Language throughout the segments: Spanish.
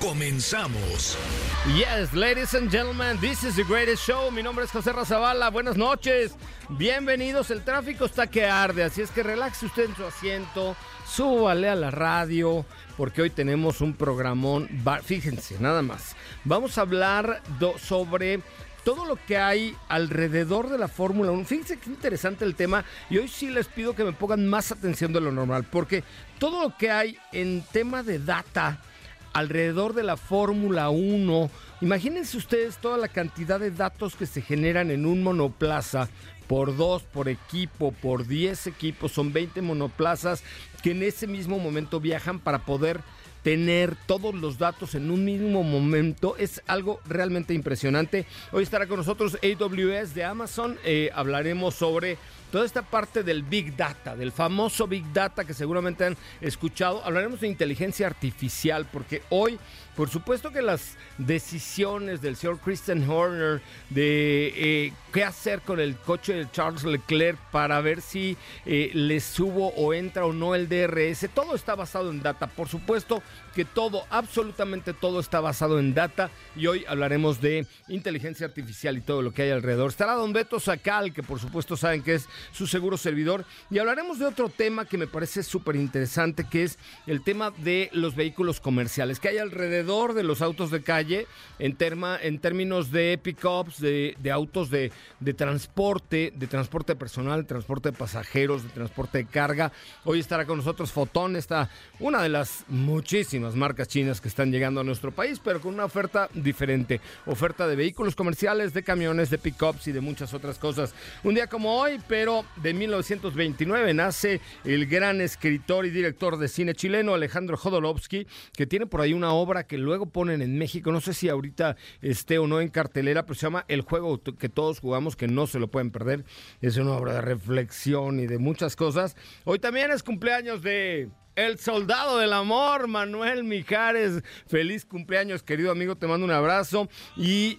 Comenzamos. Yes, ladies and gentlemen, this is the greatest show. Mi nombre es José Razabala. Buenas noches. Bienvenidos. El tráfico está que arde, así es que relaxe usted en su asiento, súbale a la radio, porque hoy tenemos un programón. Fíjense, nada más. Vamos a hablar sobre todo lo que hay alrededor de la Fórmula 1. Fíjense qué interesante el tema y hoy sí les pido que me pongan más atención de lo normal, porque todo lo que hay en tema de data alrededor de la Fórmula 1, imagínense ustedes toda la cantidad de datos que se generan en un monoplaza por dos, por equipo, por 10 equipos, son 20 monoplazas que en ese mismo momento viajan para poder tener todos los datos en un mismo momento es algo realmente impresionante. Hoy estará con nosotros AWS de Amazon. Eh, hablaremos sobre toda esta parte del Big Data, del famoso Big Data que seguramente han escuchado. Hablaremos de inteligencia artificial porque hoy por supuesto que las decisiones del señor Christian Horner de eh, qué hacer con el coche de Charles Leclerc para ver si eh, le subo o entra o no el DRS, todo está basado en data. Por supuesto que todo, absolutamente todo está basado en data y hoy hablaremos de inteligencia artificial y todo lo que hay alrededor. Estará don Beto Sacal, que por supuesto saben que es su seguro servidor, y hablaremos de otro tema que me parece súper interesante, que es el tema de los vehículos comerciales que hay alrededor de los autos de calle en, terma, en términos de pickups, de, de autos de, de, transporte, de transporte personal, de transporte de pasajeros, de transporte de carga. Hoy estará con nosotros Fotón, está una de las muchísimas marcas chinas que están llegando a nuestro país, pero con una oferta diferente. Oferta de vehículos comerciales, de camiones, de pickups y de muchas otras cosas. Un día como hoy, pero de 1929, nace el gran escritor y director de cine chileno Alejandro Jodorowsky, que tiene por ahí una obra que luego ponen en México, no sé si ahorita esté o no en cartelera, pero se llama El juego que todos jugamos, que no se lo pueden perder. Es una obra de reflexión y de muchas cosas. Hoy también es cumpleaños de el soldado del amor, Manuel Mijares. Feliz cumpleaños, querido amigo, te mando un abrazo y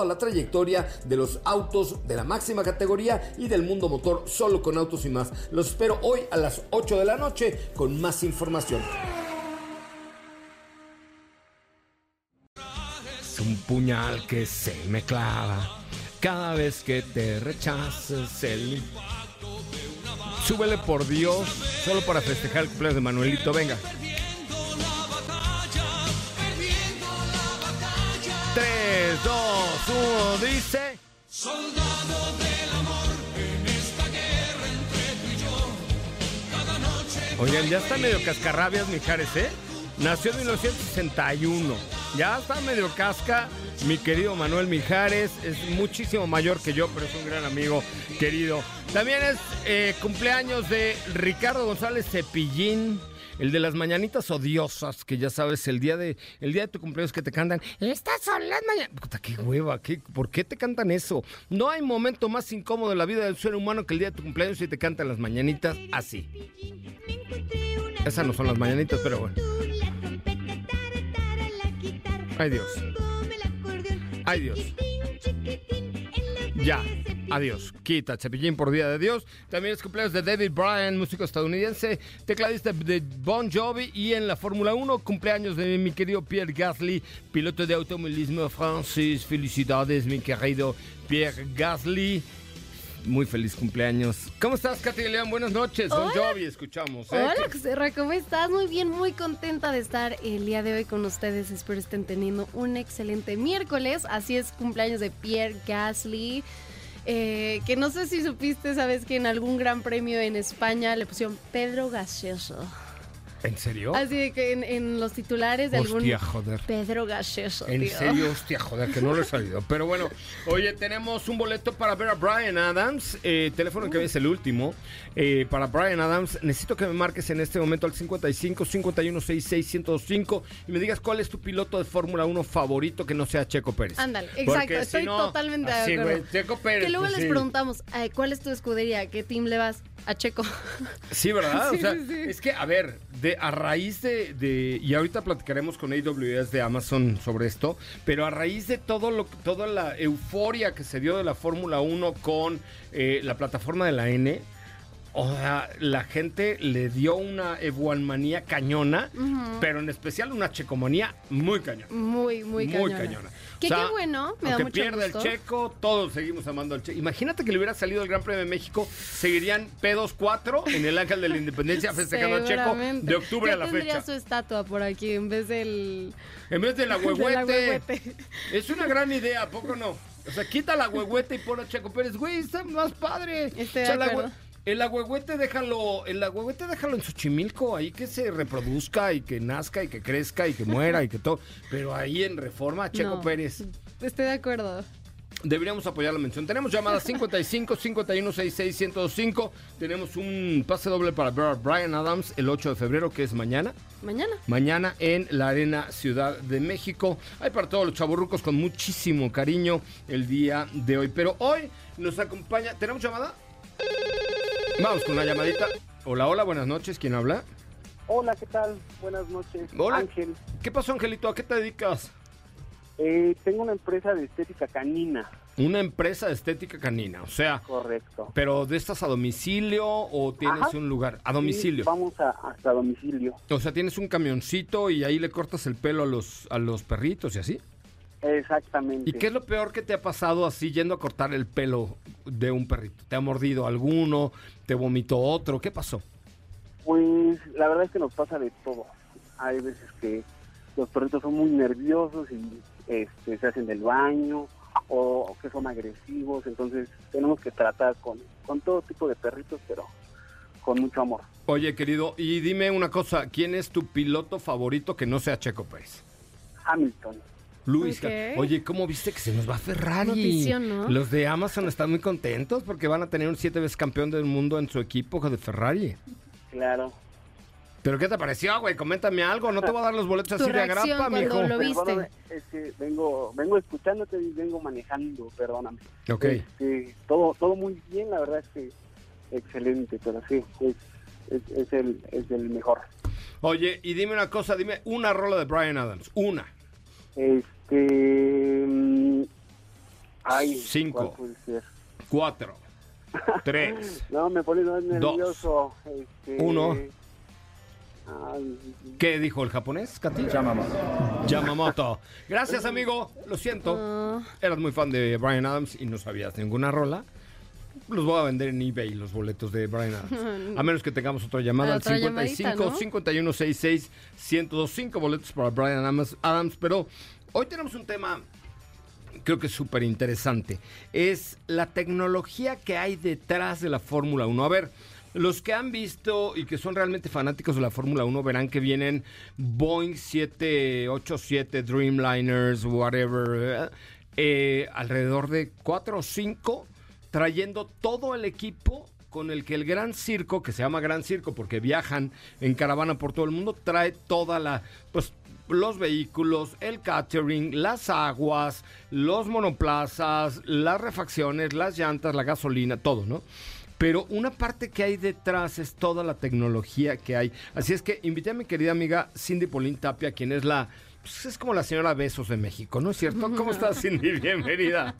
toda la trayectoria de los autos de la máxima categoría y del mundo motor solo con autos y más. Los espero hoy a las 8 de la noche con más información. Es un puñal que se me clava cada vez que te rechaces el... Súbele por Dios, solo para festejar el cumpleaños de Manuelito, venga. 3, 2, 1, dice. Soldado del amor en esta guerra entre tú y yo. Cada noche. Oigan, ya está medio cascarrabias, Mijares, ¿eh? Nació en 1961. Ya está medio casca. Mi querido Manuel Mijares es muchísimo mayor que yo, pero es un gran amigo querido. También es eh, cumpleaños de Ricardo González Cepillín El de las mañanitas odiosas, que ya sabes, el día de, el día de tu cumpleaños que te cantan, estas son las mañanitas. Puta, qué hueva, ¿qué, ¿por qué te cantan eso? No hay momento más incómodo en la vida del ser humano que el día de tu cumpleaños y te cantan las mañanitas así. Esas no son las mañanitas, pero bueno. Ay Dios. Ay Dios. Ya. Adiós. Quita Cepillín por Día de Dios. También es cumpleaños de David Bryan, músico estadounidense, tecladista de Bon Jovi. Y en la Fórmula 1, cumpleaños de mi querido Pierre Gasly, piloto de automovilismo francés. Felicidades, mi querido Pierre Gasly. Muy feliz cumpleaños. ¿Cómo estás, Katy León? Buenas noches. Bon Jovi, escuchamos. ¿eh? Hola, Serra, ¿cómo estás? Muy bien, muy contenta de estar el día de hoy con ustedes. Espero estén teniendo un excelente miércoles. Así es, cumpleaños de Pierre Gasly. Eh, que no sé si supiste, sabes que en algún gran premio en España le pusieron Pedro Gaseoso. ¿En serio? Así de que en, en los titulares de algún Hostia, joder. Pedro Gaseoso. En tío. serio, hostia, joder, que no lo he salido. Pero bueno, oye, tenemos un boleto para ver a Brian Adams. Eh, teléfono que es el último. Eh, para Brian Adams, necesito que me marques en este momento al 55 51 66 105 y me digas cuál es tu piloto de Fórmula 1 favorito que no sea Checo Pérez. Ándale, exacto, si estoy no, totalmente de acuerdo. Checo Pérez. Que luego pues les sí. preguntamos, ay, ¿cuál es tu escudería? ¿Qué team le vas? A Checo. Sí, ¿verdad? Sí, o sea, sí, sí. es que, a ver, de, a raíz de, de- Y ahorita platicaremos con AWS de Amazon sobre esto, pero a raíz de todo lo, toda la euforia que se dio de la Fórmula 1 con eh, la plataforma de la N. O sea, la gente le dio una manía cañona, pero en especial una checomanía muy cañona. Muy, muy, Muy cañona. cañona. Que O sea, qué bueno, me da mucho pierda gusto. el checo, todos seguimos amando al checo. Imagínate que le hubiera salido el Gran Premio de México, seguirían P2 4 en el Ángel de la Independencia festejando al checo de octubre a la tendría fecha. su estatua por aquí en vez del... En vez de la huehuete. Es una gran idea, ¿a poco no? O sea, quita la huehuete y pon a Checo Pérez. Güey, está más padre. Estoy O sea, el agüehuete déjalo, el agüehuete déjalo en Xochimilco, ahí que se reproduzca y que nazca y que crezca y que muera y que todo. Pero ahí en Reforma, Checo No, Pérez. Estoy de acuerdo. Deberíamos apoyar la mención. Tenemos llamadas 55 51 66 105. Tenemos un pase doble para Brian Adams el 8 de febrero, que es mañana. Mañana. Mañana en la Arena Ciudad de México. Hay para todos los chaburrucos con muchísimo cariño el día de hoy. Pero hoy nos acompaña. ¿Tenemos llamada? Vamos con una llamadita. Hola, hola, buenas noches. ¿Quién habla? Hola, ¿qué tal? Buenas noches. Hola. Ángel. ¿Qué pasó, Angelito? ¿A qué te dedicas? Eh, tengo una empresa de estética canina. Una empresa de estética canina. O sea, Correcto. pero de estas a domicilio o tienes Ajá. un lugar a Sí, domicilio. vamos a, hasta domicilio. O sea, tienes un camioncito y ahí le cortas el pelo a los, a los perritos y así. Exactamente. ¿Y qué es lo peor que te ha pasado así yendo a cortar el pelo de un perrito? ¿Te ha mordido alguno? ¿Te vomitó otro? ¿Qué pasó? Pues la verdad es que nos pasa de todo. Hay veces que los perritos son muy nerviosos y este, se hacen del baño o que son agresivos. Entonces tenemos que tratar con, con todo tipo de perritos, pero con mucho amor. Oye, querido, y dime una cosa, ¿quién es tu piloto favorito que no sea Checo Pérez? Hamilton. Luis, Ok. oye, ¿cómo viste que se nos va Ferrari? Notición, ¿no? Los de Amazon están muy contentos porque van a tener un siete veces campeón del mundo en su equipo de Ferrari. Claro. ¿Pero qué te pareció, güey? Coméntame algo, no te voy a dar los boletos así de agrapa, cuando mijo. lo viste. Perdóname, es que vengo, vengo escuchándote y vengo manejando, perdóname. Ok. Este, todo, todo muy bien, la verdad es que excelente, pero sí, es, es, es el, es el mejor. Oye, y dime una cosa, dime una rola de Brian Adams, una. Este. mm, Ay, Cinco. ¿cuál puede ser? Cuatro, tres, No, me pone nervioso. Este, Uno. ¿Qué dijo el japonés, Katy? Yamamoto. Yamamoto. Gracias, amigo. Lo siento. Eras muy fan de Brian Adams y no sabías ninguna rola. Los voy a vender en eBay, los boletos de Brian Adams. A menos que tengamos otra llamada al Otra 55 llamadita, ¿no? 51 66 1025 boletos para Brian Adams, Adams. Pero hoy tenemos un tema creo que es súper interesante. Es la tecnología que hay detrás de la Fórmula 1. A ver, los que han visto y que son realmente fanáticos de la Fórmula 1 verán que vienen Boeing 787 Dreamliners, whatever, eh, alrededor de 4 o 5, trayendo todo el equipo con el que el Gran Circo, que se llama Gran Circo porque viajan en caravana por todo el mundo, trae toda la, pues los vehículos, el catering, las aguas, los monoplazas, las refacciones, las llantas, la gasolina, todo, ¿no? Pero una parte que hay detrás es toda la tecnología que hay. Así es que invité a mi querida amiga Cindy Polín Tapia, quien es la pues es como la señora Besos de México, ¿no es cierto? ¿Cómo estás, Cindy? Bienvenida.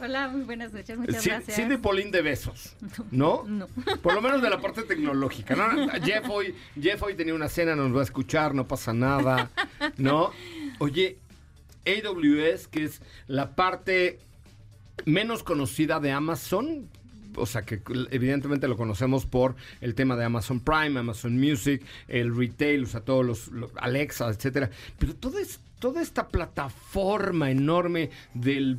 Hola, muy buenas noches, muchas gracias. Cindy Polín de Besos, ¿no? No. Por lo menos de la parte tecnológica, ¿no? Jeff hoy, Jeff hoy tenía una cena, nos va a escuchar, no pasa nada, ¿no? Oye, AWS, que es la parte menos conocida de Amazon, o sea que evidentemente lo conocemos por el tema de Amazon Prime, Amazon Music, el retail, o sea, todos los, Alexa, etcétera. Pero todo es, toda esta plataforma enorme del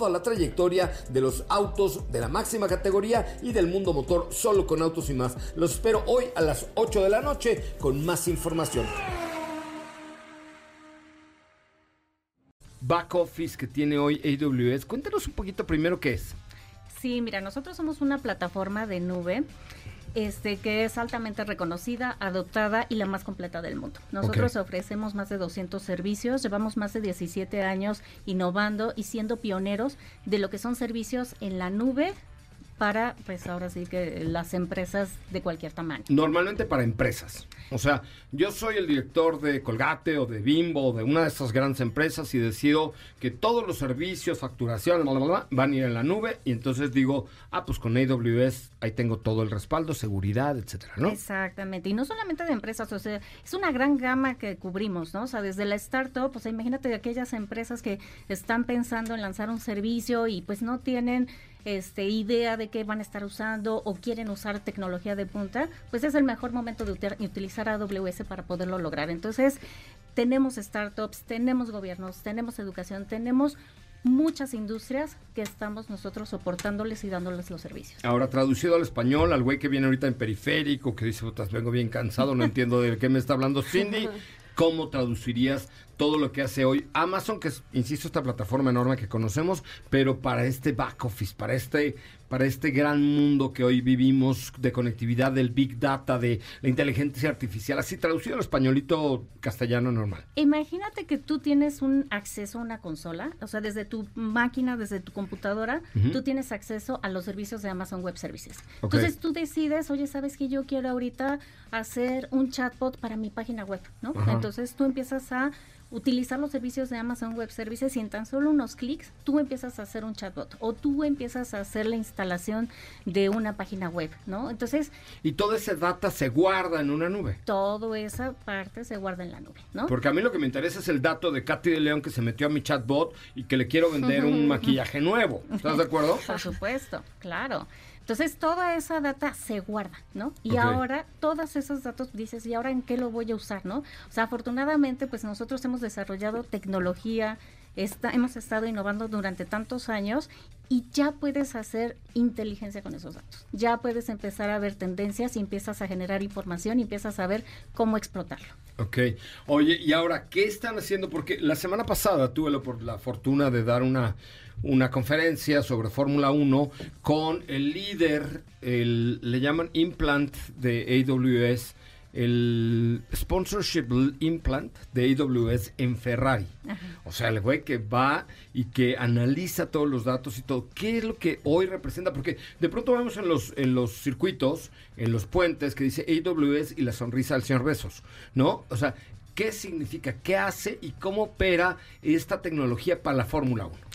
toda la trayectoria de los autos de la máxima categoría y del mundo motor solo con autos y más. Los espero hoy a las 8 de la noche con más información. Back Office que tiene hoy AWS. Cuéntanos un poquito primero qué es. Sí, mira, nosotros somos una plataforma de nube este, que es altamente reconocida, adoptada y la más completa del mundo. Nosotros ofrecemos más de 200 servicios, llevamos más de 17 años innovando y siendo pioneros de lo que son servicios en la nube para, pues ahora sí que las empresas de cualquier tamaño. Normalmente para empresas. O sea, yo soy el director de Colgate o de Bimbo o de una de esas grandes empresas y decido que todos los servicios, facturación, van a ir en la nube y entonces digo, ah, pues con AWS ahí tengo todo el respaldo, seguridad, etcétera, ¿no? Exactamente. Y no solamente de empresas, o sea, es una gran gama que cubrimos, ¿no? O sea, desde la startup, pues imagínate aquellas empresas que están pensando en lanzar un servicio y pues no tienen este, idea de qué van a estar usando o quieren usar tecnología de punta, pues es el mejor momento de utilizar AWS para poderlo lograr. Entonces, tenemos startups, tenemos gobiernos, tenemos educación, tenemos muchas industrias que estamos nosotros soportándoles y dándoles los servicios. Ahora, traducido al español, al güey que viene ahorita en periférico, que dice, vengo bien cansado, no entiendo de qué me está hablando Cindy, ¿cómo traducirías todo lo que hace hoy Amazon, que es, insisto, esta plataforma enorme que conocemos, pero para este back office, para este, para este gran mundo que hoy vivimos de conectividad del Big Data, de la inteligencia artificial, así traducido al españolito castellano normal. Imagínate que tú tienes un acceso a una consola, o sea, desde tu máquina, desde tu computadora, tú tienes acceso a los servicios de Amazon Web Services. Entonces tú decides, oye, sabes que yo quiero ahorita hacer un chatbot para mi página web, ¿no? Entonces tú empiezas a utilizar los servicios de Amazon Web Services y en tan solo unos clics tú empiezas a hacer un chatbot o tú empiezas a hacer la instalación de una página web, ¿no? Entonces... Y toda esa data se guarda en una nube. Toda esa parte se guarda en la nube, ¿no? Porque a mí lo que me interesa es el dato de Katy de León que se metió a mi chatbot y que le quiero vender un maquillaje nuevo. ¿Estás de acuerdo? Por supuesto, claro. Entonces, toda esa data se guarda, ¿no? Y ahora, todos esos datos dices, ¿y ahora en qué lo voy a usar, no? O sea, afortunadamente, pues nosotros hemos desarrollado tecnología, hemos estado innovando durante tantos años y ya puedes hacer inteligencia con esos datos. Ya puedes empezar a ver tendencias y empiezas a generar información y empiezas a ver cómo explotarlo. Ok. Oye, y ahora, ¿qué están haciendo? Porque la semana pasada tuve la fortuna de dar una una conferencia sobre Fórmula 1 con el líder, el, le llaman implant de AWS, el sponsorship implant de AWS en Ferrari. O sea, el güey que va y que analiza todos los datos y todo. ¿Qué es lo que hoy representa? Porque de pronto vemos en los, en los circuitos, en los puentes, que dice AWS y la sonrisa del señor Besos, ¿no? O sea, ¿qué significa? ¿Qué hace y cómo opera esta tecnología para la Fórmula 1?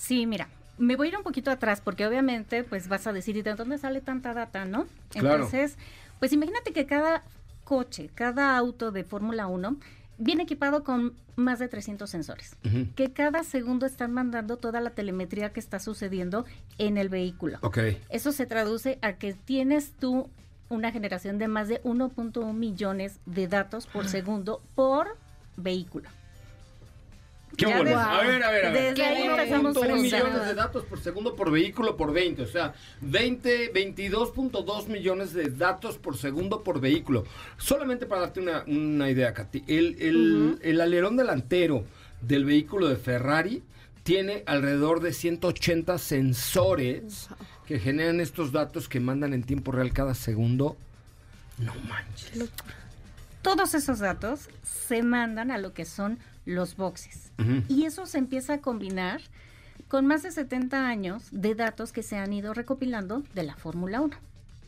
Sí, mira, me voy a ir un poquito atrás porque obviamente pues vas a decir, ¿y de dónde sale tanta data, no? Entonces, pues imagínate que cada coche, cada auto de Fórmula 1 viene equipado con más de 300 sensores, que cada segundo están mandando toda la telemetría que está sucediendo en el vehículo. Ok. Eso se traduce a que tienes tú una generación de más de 1.1 millones de datos por segundo por vehículo. Qué Ya bueno. ves- A ver, a ver, a ver. Desde ahí empezamos a millones de datos por segundo por vehículo por 20. O sea, 20, 22.2 millones de datos por segundo por vehículo. Solamente para darte una, una idea, Katy. El, el, el alerón delantero del vehículo de Ferrari tiene alrededor de 180 sensores que generan estos datos que mandan en tiempo real cada segundo. No manches. Todos esos datos se mandan a lo que son los boxes. Y eso se empieza a combinar con más de 70 años de datos que se han ido recopilando de la Fórmula 1.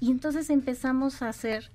Y entonces empezamos a hacer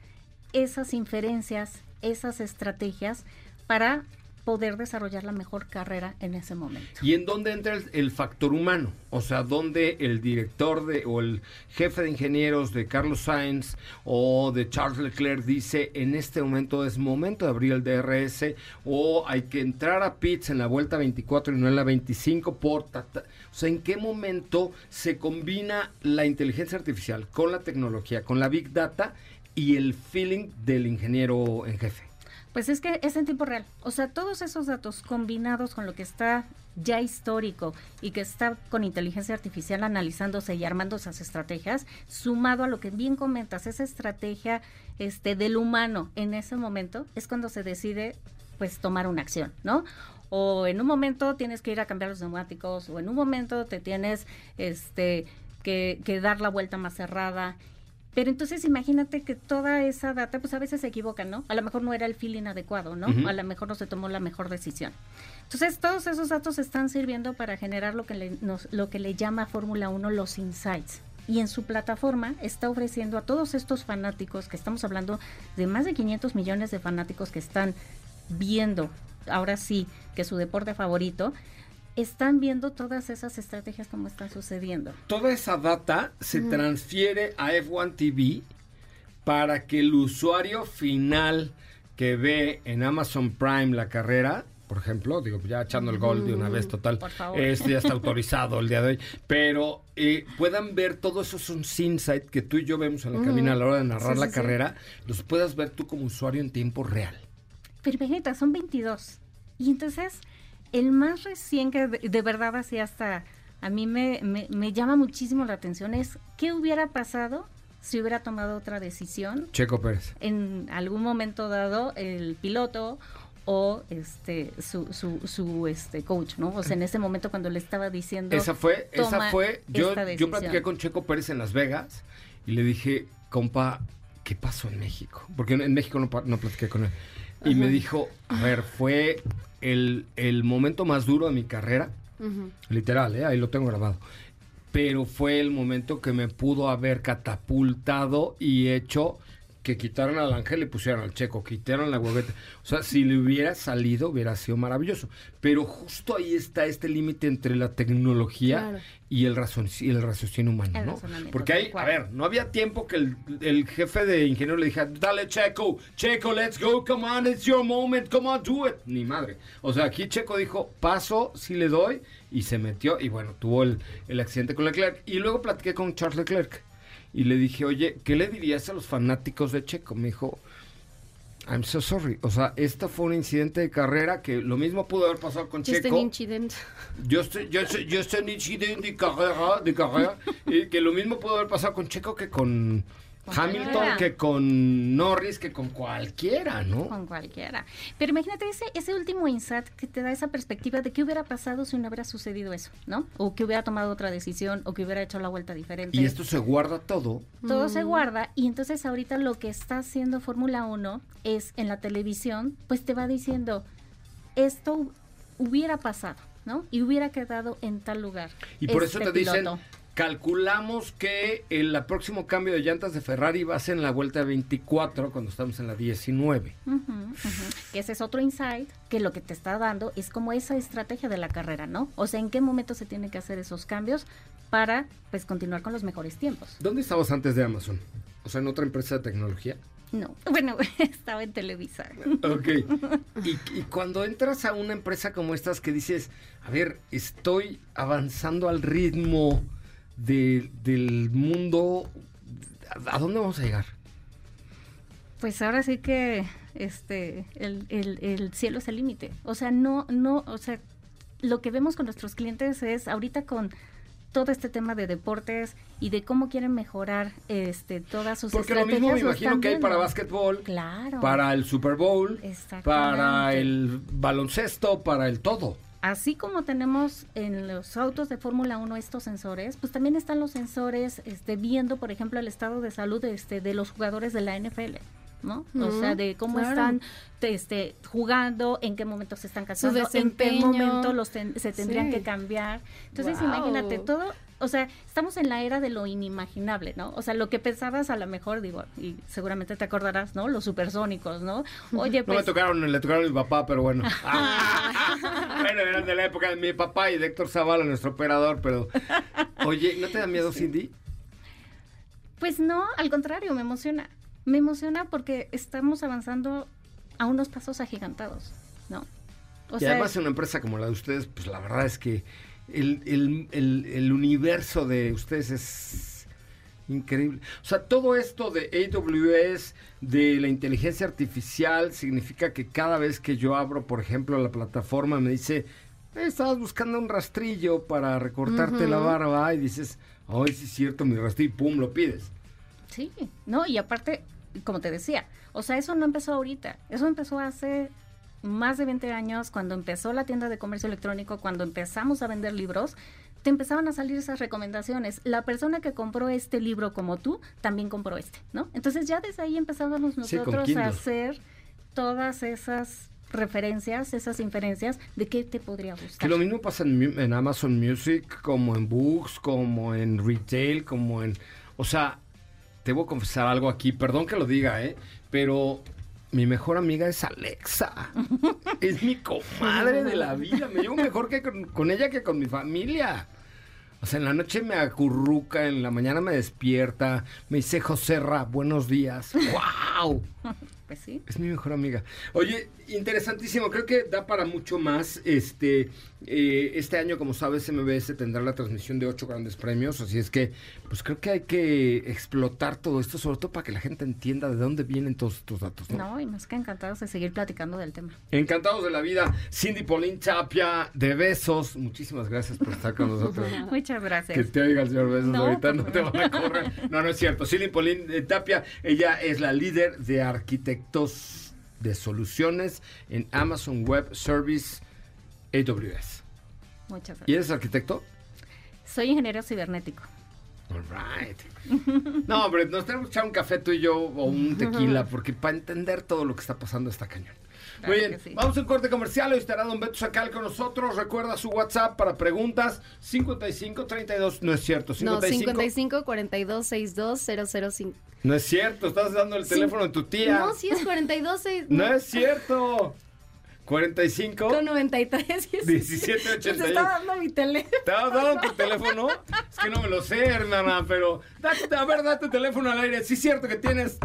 esas inferencias, esas estrategias para poder desarrollar la mejor carrera en ese momento. ¿Y en dónde entra el, factor humano? O sea, ¿dónde el director de, o el jefe de ingenieros de Carlos Sainz o de Charles Leclerc dice, en este momento es momento de abrir el DRS o hay que entrar a pits en la vuelta 24 y no en la 25 por... O sea, ¿en qué momento se combina la inteligencia artificial con la tecnología, con la big data y el feeling del ingeniero en jefe? Pues es que es en tiempo real. O sea, todos esos datos combinados con lo que está ya histórico y que está con inteligencia artificial analizándose y armando esas estrategias, sumado a lo que bien comentas, esa estrategia este del humano en ese momento es cuando se decide pues tomar una acción, ¿no? O en un momento tienes que ir a cambiar los neumáticos, o en un momento te tienes este que, que dar la vuelta más cerrada. Pero entonces imagínate que toda esa data, pues a veces se equivocan, ¿no? A lo mejor no era el feeling adecuado, ¿no? A lo mejor no se tomó la mejor decisión. Entonces todos esos datos están sirviendo para generar lo que le, nos- lo que le llama Fórmula 1 los insights. Y en su plataforma está ofreciendo a todos estos fanáticos, que estamos hablando de más de 500 millones de fanáticos que están viendo, ahora sí, que su deporte favorito, están viendo todas esas estrategias como están sucediendo. toda esa data se transfiere a F1 TV para que el usuario final que ve en Amazon Prime la carrera, por ejemplo, digo, ya echando el gol de una vez total, este ya está autorizado el día de hoy, pero eh, puedan ver todos esos insights que tú y yo vemos en la cabina a la hora de narrar Sí, la sí, sí. carrera, los puedas ver tú como usuario en tiempo real. Pero imagínate, son 22. Y entonces, el más recién que de, de verdad así hasta a mí me, me, me llama muchísimo la atención es qué hubiera pasado si hubiera tomado otra decisión Checo Pérez. en algún momento dado el piloto o este su, su, su este coach, ¿no? O sea, en ese momento cuando le estaba diciendo Esa fue, esa "Toma fue, yo, yo decisión". platiqué con Checo Pérez en Las Vegas y le dije, compa, ¿qué pasó en México? Porque en México no, no platiqué con él. Y me dijo, a ver, fue el, el momento más duro de mi carrera, literal, ¿eh? ahí lo tengo grabado. Pero fue el momento que me pudo haber catapultado y hecho que quitaran al ángel y pusieran al checo, quitaran la hueveta. O sea, si le hubiera salido, hubiera sido maravilloso. Pero justo ahí está este límite entre la tecnología Claro. y el, y el raciocinio humano, El ¿no? Porque ahí, a ver, no había tiempo que el, el jefe de ingeniero le dijera, dale Checo, Checo, let's go, come on, it's your moment, come on, do it. Ni madre. O sea, aquí Checo dijo, paso, sí le doy, y se metió, y bueno, tuvo el, el accidente con Leclerc. Y luego platiqué con Charles Leclerc, y le dije, oye, ¿qué le dirías a los fanáticos de Checo? Me dijo, I'm so sorry. O sea, esta fue un incidente de carrera que lo mismo pudo haber pasado con Just an Checo. incident. Yo estoy, yo estoy, yo estoy en incidente de carrera, de carrera, y que lo mismo pudo haber pasado con Checo que Con Hamilton, que con Norris, que con cualquiera, ¿no? con cualquiera. Pero imagínate ese, ese último insight que te da esa perspectiva de qué hubiera pasado si no hubiera sucedido eso, ¿no? O que hubiera tomado otra decisión, o que hubiera hecho la vuelta diferente. Y esto se guarda todo. Todo se guarda y entonces ahorita lo que está haciendo Fórmula 1 es en la televisión, pues te va diciendo, esto hu- hubiera pasado, ¿no? Y hubiera quedado en tal lugar. Y por eso este te dicen, piloto. Calculamos que el próximo cambio de llantas de Ferrari va a ser en la vuelta 24, cuando estamos en la 19. Ujú, ujú. Que ese es otro insight que lo que te está dando es como esa estrategia de la carrera, ¿no? O sea, en qué momento se tienen que hacer esos cambios para pues continuar con los mejores tiempos. ¿Dónde estabas antes de Amazon? O sea, en otra empresa de tecnología. No, bueno, estaba en Televisa. Ok. Y, y, cuando entras a una empresa como estas que dices, a ver, estoy avanzando al ritmo de, del mundo, ¿a dónde vamos a llegar? Pues ahora sí que este el, el, el cielo es el límite. O sea, no, no, o sea, lo que vemos con nuestros clientes es ahorita con todo este tema de deportes y de cómo quieren mejorar este todas sus Porque lo mismo me imagino que hay para básquetbol, claro. para el Super Bowl, para el baloncesto, para el todo. Así como tenemos en los autos de Fórmula 1 estos sensores, pues también están los sensores este, viendo, por ejemplo, el estado de salud este, de los jugadores de la NFL. ¿no? o sea, de cómo están este, jugando, en qué momento se están casando, en qué momento los se tendrían que cambiar. Entonces, imagínate, todo, o sea, estamos en la era de lo inimaginable, ¿no? O sea, lo que pensabas a lo mejor, digo, y seguramente te acordarás, ¿no? Los supersónicos, ¿no? Oye, pues... No me tocaron, le tocaron a mi papá, pero bueno. bueno, eran de la época de mi papá y de Héctor Zavala, nuestro operador, pero... Oye, ¿no te da miedo, Cindy? Pues no, al contrario, me emociona me emociona porque estamos avanzando a unos pasos agigantados, ¿no? y además en una empresa como la de ustedes, pues la verdad es que el, universo de ustedes es increíble. O sea, todo esto de AWS, de la inteligencia artificial, significa que cada vez que yo abro, por ejemplo, la plataforma, me dice, eh, estabas buscando un rastrillo para recortarte la barba y dices, ay, sí es cierto, mi rastrillo, y pum, lo pides. Sí, no, y aparte como te decía, o sea, eso no empezó ahorita, eso empezó hace más de 20 años, cuando empezó la tienda de comercio electrónico, cuando empezamos a vender libros, te empezaban a salir esas recomendaciones. La persona que compró este libro como tú, también compró este, ¿no? Entonces ya desde ahí empezábamos nosotros a hacer todas esas referencias, esas inferencias de qué te podría gustar. Que lo mismo pasa en, en Amazon Music, como en Books, como en Retail, como en... O sea, te voy a confesar algo aquí, perdón que lo diga, ¿eh? Pero mi mejor amiga es Alexa. es mi comadre de la vida. Me llevo mejor que con, ella que con mi familia. O sea, en la noche me acurruca, en la mañana me despierta, me dice Joserra, buenos días. ¡Wow! Pues sí. Es mi mejor amiga. Oye, interesantísimo. Creo que da para mucho más. Este, eh, este año, como sabes, MBS tendrá la transmisión de ocho grandes premios. Así es que, pues creo que hay que explotar todo esto, sobre todo para que la gente entienda de dónde vienen todos estos datos. No, no y más que encantados de seguir platicando del tema. Encantados de la vida. Cindy Polín Chapia, de besos. Muchísimas gracias por estar con nosotros. Muchas gracias. Que te oiga el señor Besos. Ahorita no te van a correr. No, no es cierto. Cindy Polín eh, Tapia, ella es la líder de arquitectura de soluciones en Amazon Web Service AWS. Muchas gracias. ¿Y eres arquitecto? Soy ingeniero cibernético. All right. No, hombre, nos tenemos que echar un café tú y yo o un tequila, porque para entender todo lo que está pasando está cañón. Muy bien, vamos al corte comercial. Hoy estará Don Beto Sacal con nosotros. Recuerda su WhatsApp para preguntas: 55 32. No es cierto. 55, no, 55 42 62 005. No es cierto, estás dando el teléfono de tu tía. No, sí es 42 No, no es cierto. 45 con 93 1781. Te estaba dando mi teléfono. ¿Te estaba dando tu teléfono? Es que no me lo sé, hermana, pero a ver, da tu teléfono al aire. Sí es cierto que tienes.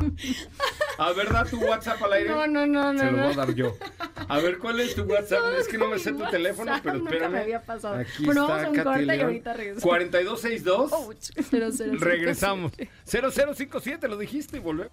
A ver, da tu WhatsApp al aire. No, no, no, no. Se lo voy a dar yo. A ver, ¿cuál es tu WhatsApp? es que no me sé tu teléfono, pero espérame. Me había pasado. Aquí bueno, está vamos a un corte y ahorita regresamos. 4262. Oh, Regresamos. 0057, lo dijiste y volvemos.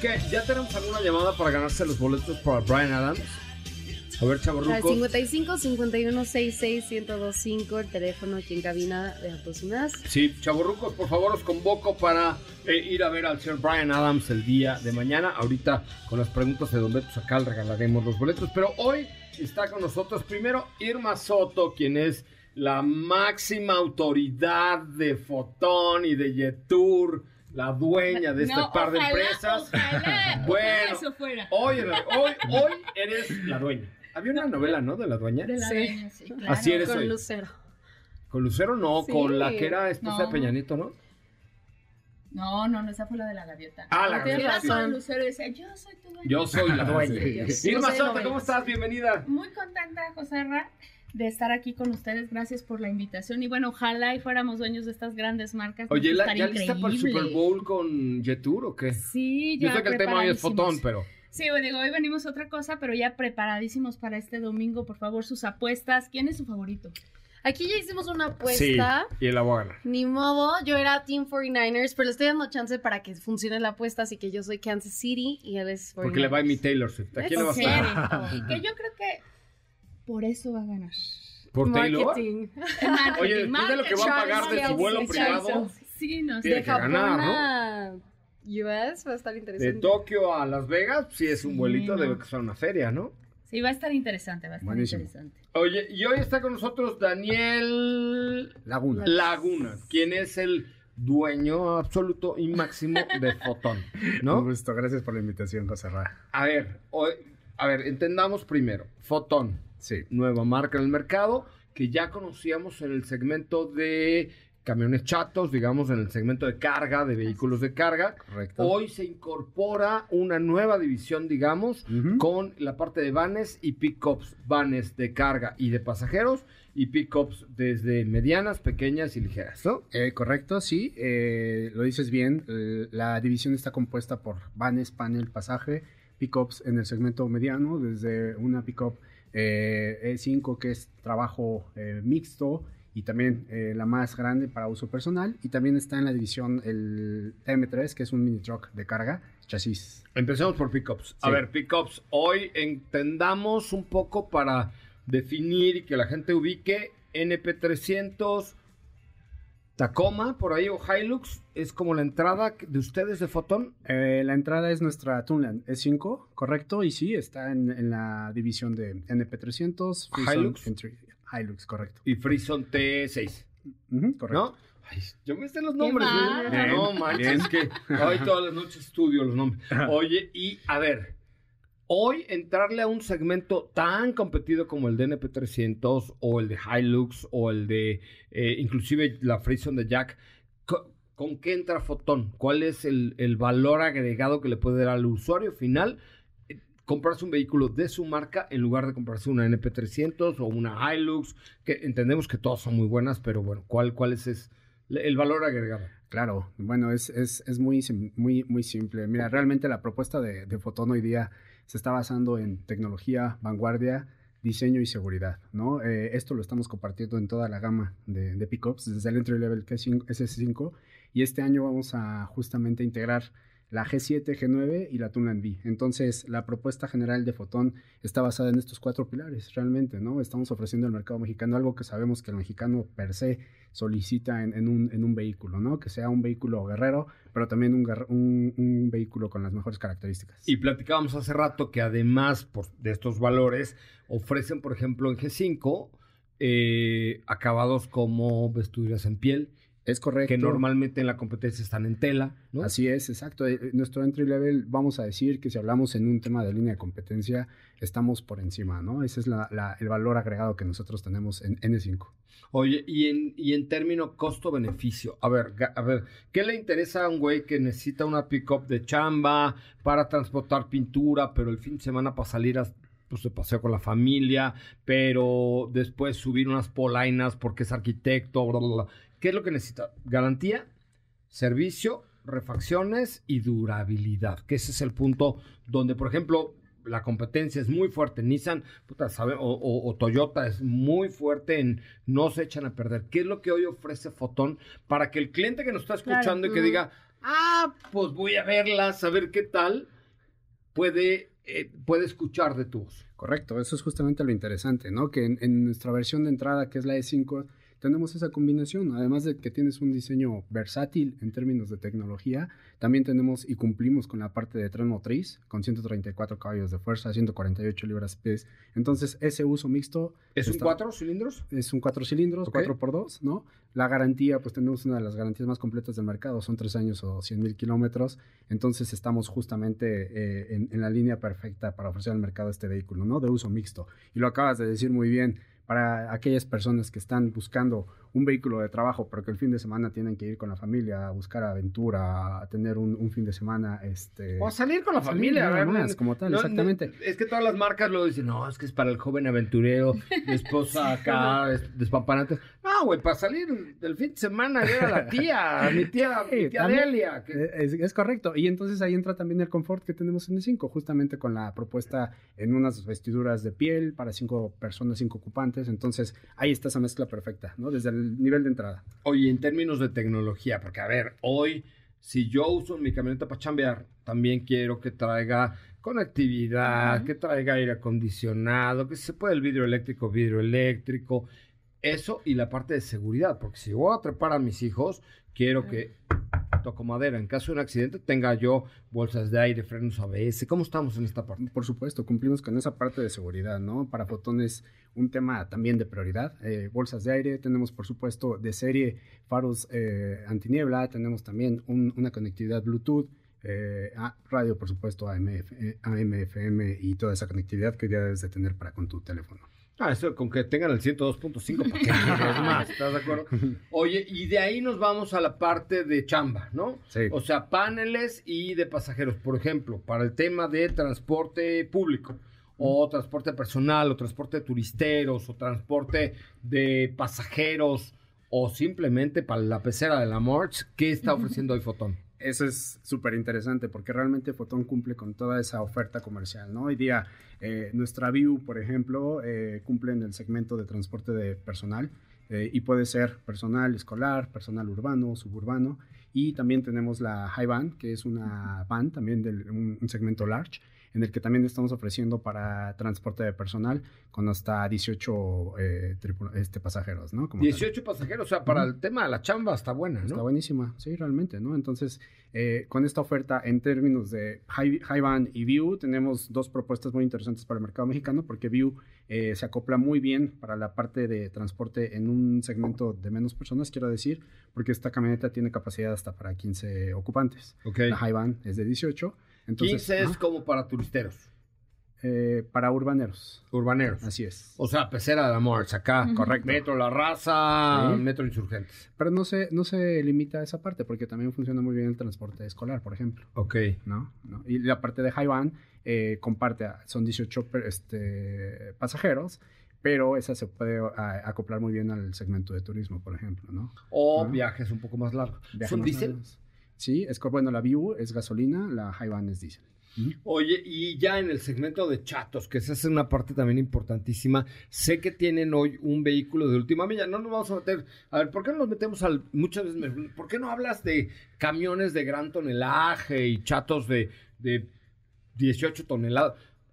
¿qué? ¿Ya tenemos alguna llamada para ganarse los boletos para Brian Adams? A ver, Chaborruco. Al 55 51 66 1025, el teléfono aquí en cabina de Más. Sí, Chaborrucos, por favor, os convoco para eh, ir a ver al señor Brian Adams el día de mañana. Ahorita, con las preguntas de Don Beto Sacal, regalaremos los boletos, pero hoy está con nosotros primero Irma Soto, quien es la máxima autoridad de Fotón y de Yetur la dueña de este No, par de empresas. ojalá, Bueno. ojalá eso fuera. Hoy, hoy, hoy eres la dueña. Había una novela, ¿no? De la dueña. De la Sí. dueña, sí, claro. Así eres Con hoy. Lucero. Con Lucero no, Sí. con la que era esposa No. de Peñanito, ¿no? No, no, no, esa fue la de la gaviota. Ah, la gaviota, razón. con Lucero decía, yo soy tu dueña. Yo soy la dueña. Irma novelas. ¿cómo estás? Bienvenida. Muy contenta, José Ra, de estar aquí con ustedes. Gracias por la invitación. Y bueno, ojalá y fuéramos dueños de estas grandes marcas. Oye, ¿la- ¿ya lista para el increíble. Super Bowl con Jetur o qué? Sí, Yo ya sé que el tema hoy es fotón, pero... Sí, bueno, digo, hoy venimos a otra cosa, pero ya preparadísimos para este domingo. Por favor, sus apuestas. ¿Quién es su favorito? Aquí ya hicimos una apuesta. Sí, y la voy a ganar. Ni modo, yo era Team 49ers, pero le estoy dando chance para que funcione la apuesta, así que yo soy Kansas City y él es 49ers. Porque le va a mi Taylor Swift. ¿A quién le vas a serio. que yo creo que por eso va a ganar. ¿Por Taylor? Marketing. Oye, después de lo que va a pagar de su vuelo privado, Sí, no Tiene sé. De que Japón ganar, ¿no? US va a estar de interesante. Tokio a Las Vegas, si es un Sí, vuelito, no. debe que ser una feria, ¿no? Sí, va a estar interesante, va a estar Buenísimo. interesante. Oye, y hoy está con nosotros Daniel Laguna. Laguna, quien es el dueño absoluto y máximo de Fotón, Un ¿no? gusto, gracias por la invitación, José Ra. A ver, hoy- a ver, entendamos primero, Fotón, Sí, nueva marca en el mercado, que ya conocíamos en el segmento de camiones chatos, digamos, en el segmento de carga, de vehículos de carga. correcto. Hoy se incorpora una nueva división, digamos, con la parte de vanes y pickups, vanes de carga y de pasajeros y pickups desde medianas, pequeñas y ligeras, ¿no? Eh, correcto, sí, eh, lo dices bien. eh, la división está compuesta por vanes, panel, pasaje, pickups en el segmento mediano, desde una pickup eh, E5 que es trabajo eh, mixto y también eh, la más grande para uso personal. Y también está en la división el M3 que es un mini truck de carga, chasis. Empecemos por pickups. A Sí. ver, pickups, hoy entendamos un poco para definir y que la gente ubique NP300, Tacoma, por ahí, o Hilux, es como la entrada de ustedes de Fotón. Eh, la entrada es nuestra Tunland E5, correcto, y sí, está en, en la división de NP300, Frison Hilux. Entry- Hilux, correcto. Y Frison T6, Ujú, correcto. ¿no? Ay, yo me sé los nombres. ¿eh? No manches, que hoy todas las noches estudio los nombres. Oye, y a ver, hoy entrarle a un segmento tan competido como el de NP300 o el de Hilux o el de eh, inclusive la Frison de Jack, co- ¿con qué entra Fotón? ¿Cuál es el, valor agregado que le puede dar al usuario final? eh, Comprarse un vehículo de su marca en lugar de comprarse una NP300 o una Hilux, que entendemos que todas son muy buenas, pero bueno, ¿cuál, cuál es, el valor agregado? Claro, bueno, es, es, es muy, muy, muy simple. Mira, realmente la propuesta de, de Fotón hoy día se está basando en tecnología, vanguardia, diseño y seguridad, ¿no? Eh, esto lo estamos compartiendo en toda la gama de, pickups, desde el entry level K5 S5, y este año vamos a justamente integrar la G7, G9 y la Tunland V. Entonces, la propuesta general de Fotón está basada en estos cuatro pilares, realmente, ¿no? Estamos ofreciendo al mercado mexicano algo que sabemos que el mexicano per se solicita en, un, en un vehículo, ¿no? Que sea un vehículo guerrero, pero también un, un vehículo con las mejores características. Y platicábamos hace rato que además por- de estos valores ofrecen, por ejemplo, en G5 eh, acabados como vestiduras en piel, es correcto. que normalmente en la competencia están en tela, ¿no? Así es, exacto. Eh, eh, Nuestro entry level, vamos a decir que si hablamos en un tema de línea de competencia, estamos por encima, ¿no? Ese es la- la- el valor agregado que nosotros tenemos en N5. Oye, y en, y en término costo-beneficio, a ver, a ver, ¿qué le interesa a un güey que necesita una pick-up de chamba para transportar pintura, pero el fin de semana para salir a pues, de paseo con la familia, pero después subir unas polainas porque es arquitecto, bla, bla, bla? ¿Qué es lo que necesita? Garantía, servicio, refacciones y durabilidad, que ese es el punto donde, por ejemplo, la competencia es muy fuerte. Nissan puta, sabe, o, o- o Toyota es muy fuerte en no se echan a perder. ¿Qué es lo que hoy ofrece Fotón para que el cliente que nos está escuchando y que diga, ah, pues voy a verla, saber qué tal, puede, eh, puede escuchar de tu voz? Correcto, eso es justamente lo interesante, ¿no? Que en, en nuestra versión de entrada, que es la E5, tenemos esa combinación. Además de que tienes un diseño versátil en términos de tecnología, también tenemos y cumplimos con la parte de tren motriz, con 134 caballos de fuerza, 148 libras pies. Entonces, ese uso mixto... ¿Es un cuatro cilindros? Es un cuatro cilindros, cuatro por dos, ¿no? La garantía, pues tenemos una de las garantías más completas del mercado, son tres años o 100 mil kilómetros. Entonces, estamos justamente eh, en, en la línea perfecta para ofrecer al mercado este vehículo, ¿no? De uso mixto. Y lo acabas de decir muy bien para aquellas personas que están buscando un vehículo de trabajo, pero que el fin de semana tienen que ir con la familia a buscar aventura, a tener un, fin de semana. Este, o a salir con la familia, a ver, como tal, exactamente. es que todas las marcas lo dicen, no, es que es para el joven aventurero, mi esposa acá, despampanante. No, güey, para salir del fin de semana, ir a la tía, mi tía, mi tía Delia. Es, es, correcto. Y entonces ahí entra también el confort que tenemos en el 5, justamente con la propuesta en unas vestiduras de piel para cinco personas, cinco ocupantes. Entonces ahí está esa mezcla perfecta, ¿no? Desde el nivel de entrada. Oye, en términos de tecnología, porque a ver, hoy si yo uso mi camioneta para chambear, también quiero que traiga conectividad, que traiga aire acondicionado, que se pueda el vidrio eléctrico, vidrio eléctrico, eso y la parte de seguridad, porque si voy a trepar a mis hijos, quiero que madera, en caso de un accidente tenga yo bolsas de aire, frenos ABS. ¿Cómo estamos en esta parte? Por supuesto, cumplimos con esa parte de seguridad, ¿no? Para fotones, un tema también de prioridad. Eh, bolsas de aire, tenemos por supuesto de serie faros eh, antiniebla, tenemos también una conectividad Bluetooth. Eh, radio, por supuesto, AM, AM, FM y toda esa conectividad que ya debes de tener para con tu teléfono. Ah, eso con que tengan el 102.5 para que más, ¿estás de acuerdo? Oye, y de ahí nos vamos a la parte de chamba, ¿no? Sí. O sea, paneles y de pasajeros, por ejemplo, para el tema de transporte público, o transporte personal, o transporte de turisteros, o transporte de pasajeros, o simplemente para la pecera de la March, ¿qué está ofreciendo hoy Fotón? Eso es súper interesante porque realmente Fotón cumple con toda esa oferta comercial, ¿no? Hoy día eh, nuestra View, por ejemplo, eh, cumple en el segmento de transporte de personal eh, y puede ser personal escolar, personal urbano, suburbano y también tenemos la High Van, que es una van también de un segmento large en el que también estamos ofreciendo para transporte de personal con hasta 18 eh, este, pasajeros, ¿no? 18 pasajeros, o sea, para el tema de la chamba está buena, ¿no? Está buenísima, sí, realmente, ¿no? Entonces, eh, con esta oferta en términos de High, y View, tenemos dos propuestas muy interesantes para el mercado mexicano, porque View eh, se acopla muy bien para la parte de transporte en un segmento de menos personas, quiero decir, porque esta camioneta tiene capacidad hasta para 15 ocupantes. Okay. La High es de 18 15 es como para turisteros. Eh, para urbaneros. Urbaneros. Así es. O sea, pecera de la acá. Correcto. Metro La Raza, Metro Insurgentes. Pero no se, no se limita a esa parte, porque también funciona muy bien el transporte escolar, por ejemplo. Ok. ¿No? Y la parte de Haiwan eh, comparte, son 18 este, pasajeros, pero esa se puede acoplar muy bien al segmento de turismo, por ejemplo, ¿no? O viajes un poco más largos. ¿Son diésel? Sí, es bueno, la View es gasolina, la Haiwan es diésel. Oye, y ya en el segmento de chatos, que esa es una parte también importantísima, sé que tienen hoy un vehículo de última milla, no nos vamos a meter, a ver, ¿por qué no nos metemos al, muchas veces, ¿por qué no hablas de camiones de gran tonelaje y chatos de, de 18 toneladas?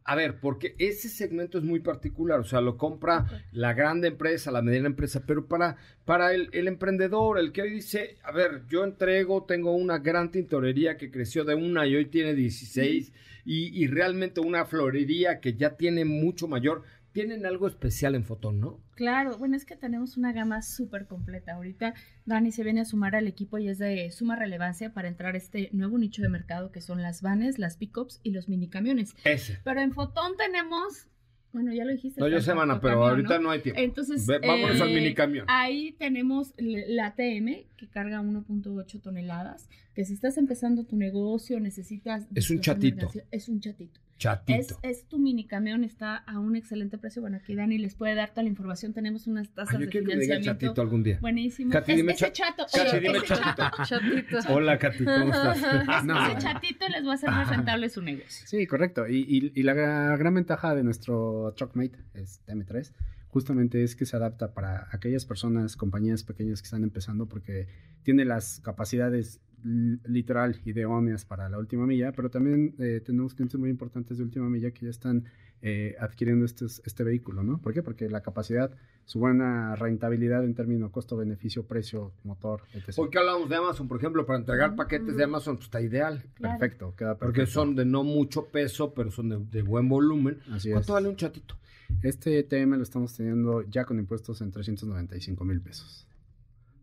A ver, porque ese segmento es muy particular, o sea, lo compra la grande empresa, la mediana empresa, pero para, para el, emprendedor, el que hoy dice, a ver, yo entrego, tengo una gran tintorería que creció de una y hoy tiene 16, y, y realmente una florería que ya tiene mucho mayor, tienen algo especial en Fotón, ¿no? Claro, bueno, es que tenemos una gama súper completa. Ahorita Dani se viene a sumar al equipo y es de suma relevancia para entrar a este nuevo nicho de mercado que son las vanes, las pickups y los minicamiones. Ese. Pero en Fotón tenemos bueno, ya lo dijiste. No, yo semana, pero ahorita ¿no? hay tiempo. Entonces, vámonos al eh, minicamión. Ahí tenemos la TM, que carga 1.8 toneladas, que si estás empezando tu negocio, necesitas... Es un chatito. Es un chatito. Chatito. Es, tu mini camión, está a un excelente precio. Bueno, aquí Dani les puede dar toda la información. Tenemos unas tasas Ay, yo de quiero financiamiento. Que chatito algún día. Buenísimo. Katy, dime ese chato. Katy, dime chatito. chatito. Hola, Katy, ¿cómo estás? Ese chatito les va a hacer más rentable su negocio. Sí, correcto. Y, y, la gran ventaja de nuestro Truckmate, es TM3, justamente es que se adapta para aquellas personas, compañías pequeñas que están empezando porque tiene las capacidades literal ideóneas para la última milla, pero también eh, tenemos clientes muy importantes de última milla que ya están eh, adquiriendo este, este vehículo, ¿no? ¿Por qué? Porque la capacidad, su buena rentabilidad en términos costo-beneficio, precio, motor, etc. Hoy que hablamos de Amazon, por ejemplo, para entregar paquetes de Amazon, pues está ideal. Perfecto, queda perfecto. Porque son de no mucho peso, pero son de, de buen volumen. Así ¿Cuánto es. vale un chatito? Este TM lo estamos teniendo ya con impuestos en 395 mil pesos.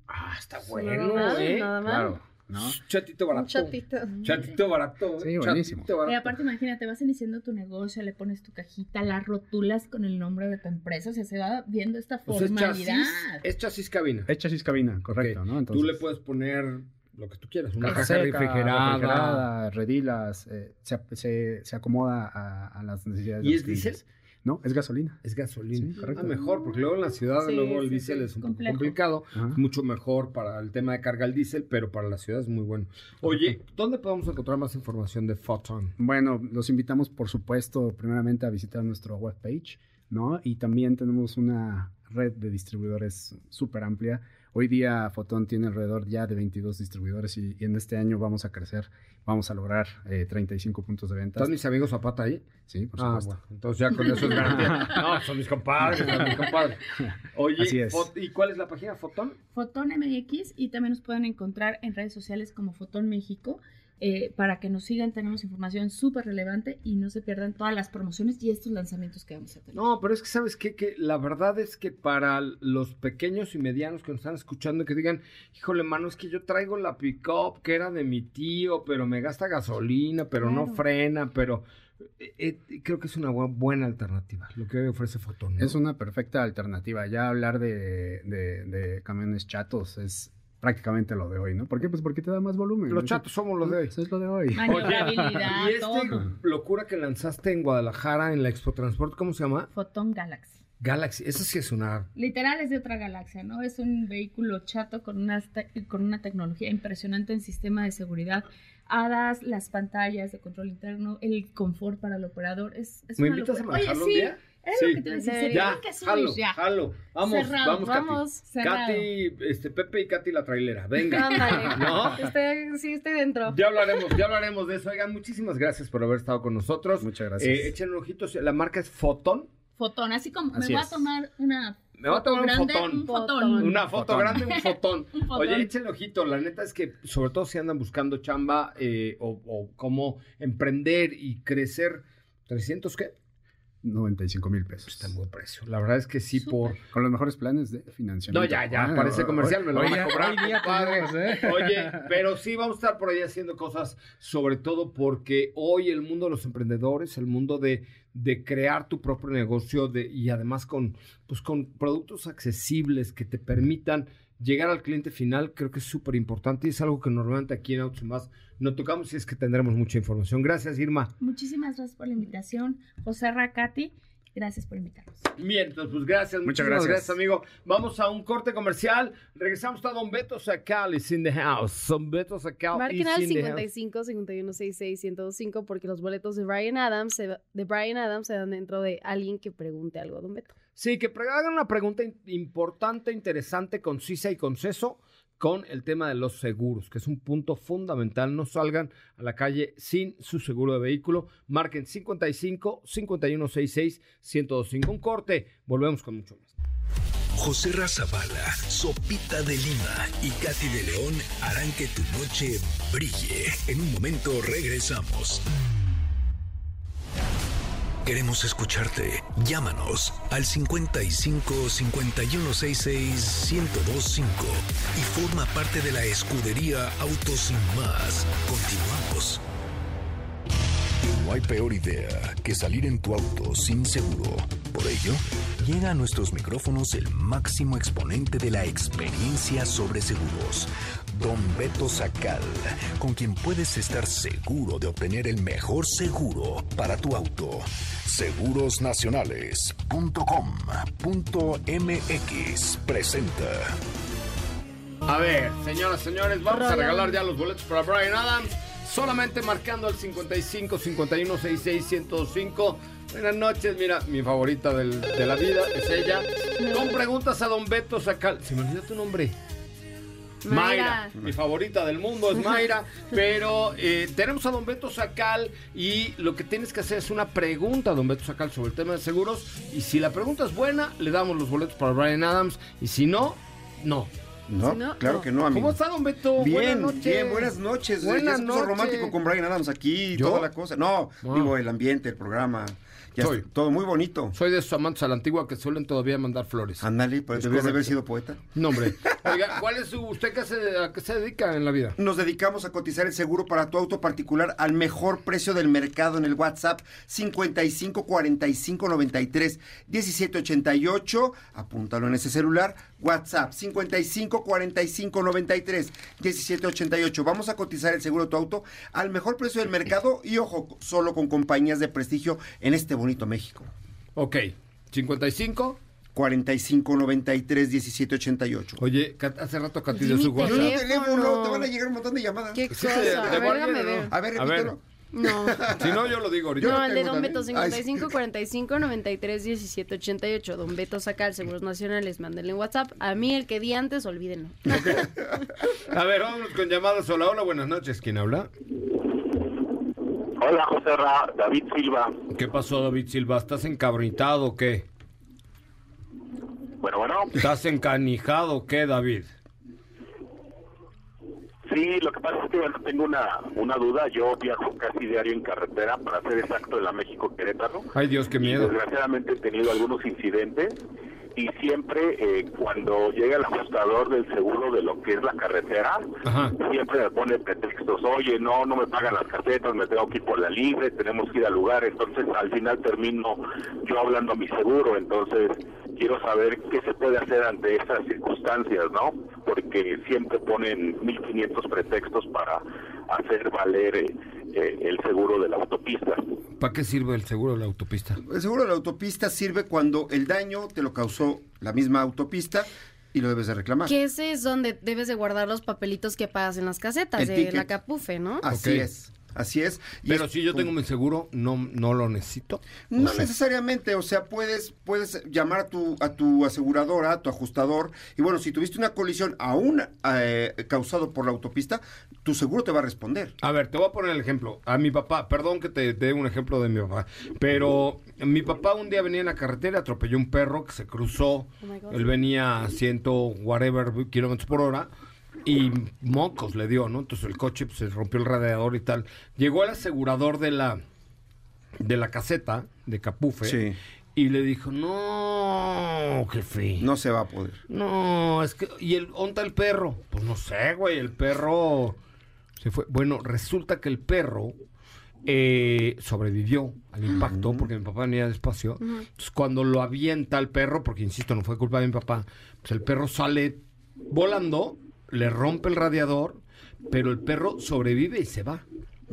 Ah, está Nada bueno, mal, ¿eh? nada mal. Claro, ¿no? Chatito barato. Un chatito. Chatito barato. ¿eh? Sí, buenísimo. Chatito barato. Y aparte, imagínate, vas iniciando tu negocio, le pones tu cajita, la rotulas con el nombre de tu empresa, o sea, se va viendo esta Pues es formalidad. chasis, es chasis cabina. Es chasis cabina, correcto. Entonces, Tú le puedes poner lo que tú quieras. Una caja refrigerada. refrigerada, redilas, eh, se, se- se acomoda a, a las necesidades ¿Y de es clientes. diésel? No, es gasolina. Es gasolina. Sí, correcto. Ah, mejor, porque luego en la ciudad, Sí, luego el sí, diésel sí, es un poco complicado. Ajá. Mucho mejor para el tema de carga el diésel, pero para la ciudad es muy bueno. Oye, ¿dónde podemos encontrar más información de Photon? Bueno, los invitamos, por supuesto, primeramente a visitar nuestro webpage, ¿no? Y también tenemos una red de distribuidores súper amplia. Hoy día Fotón tiene alrededor ya de 22 distribuidores y, y en este año vamos a crecer, vamos a lograr eh, 35 puntos de ventas. ¿Están mis amigos Zapata ahí? Sí, por Ah, supuesto. bueno, entonces ya con eso es garantía. No, son mis compadres, son mis compadres. Oye, Así es. ¿y cuál es la página? ¿Fotón? Fotón MX y también nos pueden encontrar en redes sociales como Fotón México. Eh, para que nos sigan, tenemos información súper relevante y no se pierdan todas las promociones y estos lanzamientos que vamos a tener. No, pero es que sabes qué? que la verdad es que para los pequeños y medianos que nos están escuchando que digan, híjole, mano, es que yo traigo la pick-up que era de mi tío, pero me gasta gasolina, pero no frena, pero eh, eh, creo que es una bu- buena alternativa lo que ofrece Fotón. ¿no? Es una perfecta alternativa. Ya hablar de, de- de camiones chatos es prácticamente lo de hoy, ¿no? ¿Por qué? Pues porque te da más volumen. Los ¿no? chatos somos los de hoy. Eso es lo de hoy. Maniobrabilidad, y todo. locura que lanzaste en Guadalajara en la Expo Transport, ¿cómo se llama? Fotón Galaxy. Galaxy. Eso sí es una Literal es de otra galaxia, ¿no? Es un vehículo chato con una, con una tecnología impresionante en sistema de seguridad. HADAS, las pantallas de control interno, el confort para el operador. Es, es ¿Me una invitas a locura. manejarlo Oye, un sí, día? Es Sí. lo que te iba a decir. Se Ya, tienen que subir, jalo, ya. jalo. Vamos, Cerrado, vamos, vamos. Katy. Cerrado. Katy, este, Pepe y Katy la trailera. Venga. Ándale. ¿No? Estoy- sí, estoy dentro. Ya hablaremos, ya hablaremos de eso. Oigan, muchísimas gracias por haber estado con nosotros. Muchas gracias. Eh, echen un ojito. La marca es Fotón. Fotón, así como Así me voy es. a tomar una Me voy a tomar un grande, fotón. un fotón. Fotón. Una foto Fotón. grande, un fotón. Un fotón. Oye, échenle ojito. La neta es que, sobre todo si andan buscando chamba eh, o, o cómo emprender y crecer, ¿300 qué? 95 mil pesos. Está en buen precio. La verdad es que sí, por. Con los mejores planes de financiamiento. No, ya, ya, Ah, parece comercial, me lo hoy van a cobrar. hoy día compadre. tenemos, ¿eh? Oye, pero sí vamos a estar por ahí haciendo cosas, sobre todo porque hoy el mundo de los emprendedores, el mundo de, de crear tu propio negocio de, y además con, pues con productos accesibles que te permitan llegar al cliente final, creo que es súper importante y es algo que normalmente aquí en Autos y Más no tocamos y es que tendremos mucha información. Gracias, Irma. Muchísimas gracias por la invitación. José Racati, gracias por invitarnos. Bien, entonces, pues gracias, Muchas gracias. gracias. amigo. Vamos a un corte comercial. Regresamos a Don Beto Sacal is in the house. Don Beto Sacal Marquen al in the house. 55 5166 1025 porque los boletos de Brian Adams se, de Brian Adams se dan dentro de alguien que pregunte algo a Don Beto. Sí, que hagan una pregunta importante, interesante, concisa y conceso con el tema de los seguros, que es un punto fundamental. No salgan a la calle sin su seguro de vehículo. Marquen 55 5166 1025. Un corte. Volvemos con mucho más. José Razabala, Sopita de Lima y Katy de León harán que tu noche brille. En un momento regresamos. Queremos escucharte. Llámanos al 55 5166 1025 y forma parte de la escudería Autos sin más. Continuamos. No hay peor idea que salir en tu auto sin seguro. Por ello, llega a nuestros micrófonos el máximo exponente de la experiencia sobre seguros, Don Beto Sacal, con quien puedes estar seguro de obtener el mejor seguro para tu auto. Segurosnacionales.com.mx presenta. A ver, señoras, señores, vamos a regalar ya los boletos para Brian Adams. Solamente marcando al 55 51 66 105. Buenas noches, mira, mi favorita del- de la vida es ella. Con preguntas a Don Beto Sacal. Se me olvidó tu nombre. Mayra, Mayra. mi favorita del mundo es Mayra, pero eh, tenemos a Don Beto Sacal y lo que tienes que hacer es una pregunta a Don Beto Sacal sobre el tema de seguros y si la pregunta es buena, le damos los boletos para Brian Adams y si no, no. No, Si no, claro no. que no, amigo. ¿Cómo está Don Beto? Bien, buenas noches. bien, buenas noches. Buenas noches. romántico con Brian Adams aquí y ¿Yo? toda la cosa. No, Ah. digo, el ambiente, el programa. Ya Soy. todo muy bonito. Soy de esos amantes a la antigua que suelen todavía mandar flores. Ándale, pues Es deberías de haber sido poeta. No, hombre. Oiga, ¿cuál es su, usted qué se, a qué se dedica en la vida? Nos dedicamos a cotizar el seguro para tu auto particular al mejor precio del mercado en el WhatsApp 55 45 93 17 88. Apúntalo en ese celular. WhatsApp 55 45 93 17 88. Vamos a cotizar el seguro de tu auto al mejor precio del mercado y ojo, solo con compañías de prestigio en este bonito México. Ok, 55. 45 93 17 88. Oye, Kat- hace rato Di su WhatsApp. teléfono, te van a llegar un montón de llamadas. ¿Qué cosa? A ver, Guardia, déjame ¿no? ver. A ver, A ver. repítelo. No. Si no, yo lo digo ahorita. No, el de Don Beto también. Ay, sí. 55 45 93 17 88. Don Beto Sacal, Seguros Nacionales, mándenle en WhatsApp. A mí el que di antes, olvídenlo. A ver, vámonos con llamadas. Hola, hola, buenas noches. ¿Quién habla? Hola, José Ra, David Silva. ¿Qué pasó, David Silva? ¿Estás encabritado o qué? Bueno, bueno, ¿Estás encanijado o qué, David? sí, lo que pasa es que bueno, tengo una, una duda. Yo viajo casi diario en carretera, para ser exacto, en la México-Querétaro. Ay, Dios, qué Y miedo. desgraciadamente he tenido algunos incidentes y siempre eh, cuando llega el ajustador del seguro de lo que es la carretera, Ajá. siempre me pone pretextos, oye, no, no me pagan las casetas, me tengo que ir por la libre, tenemos que ir al lugar, entonces al final termino yo hablando a mi seguro, entonces quiero saber qué se puede hacer ante esas circunstancias, ¿no? Porque siempre ponen 1500 pretextos para hacer valer eh, el seguro de la autopista. ¿Para qué sirve el seguro de la autopista? El seguro de la autopista sirve cuando el daño te lo causó la misma autopista y lo debes de reclamar. Que ese es donde debes de guardar los papelitos que pagas en las casetas El de ticket. la capufe, ¿no? Así es, así es. Y Pero es- si yo tengo mi seguro, ¿no, no lo necesito? No necesariamente, o sea, puedes, puedes llamar a tu, a tu aseguradora, a tu ajustador, y bueno, si tuviste una colisión aún eh, causado por la autopista, tu seguro te va a responder. A ver, te voy a poner el ejemplo. A mi papá, perdón que te dé un ejemplo de mi papá, pero mi papá un día venía en la carretera, atropelló un perro que se cruzó, Oh él venía a ciento whatever kilómetros por hora y mocos le dio, ¿no? Entonces el coche pues, se rompió el radiador y tal. Llegó el asegurador de la de la caseta de Capufe Sí. y le dijo, "No, jefe. No se va a poder. No, es que. ¿Y el onta el perro? Pues no sé, güey. El perro se fue. Bueno, resulta que el perro eh, sobrevivió al impacto porque mi papá venía despacio. Entonces, cuando lo avienta al perro, porque insisto, no fue culpa de mi papá, pues el perro sale volando, le rompe el radiador, pero el perro sobrevive y se va.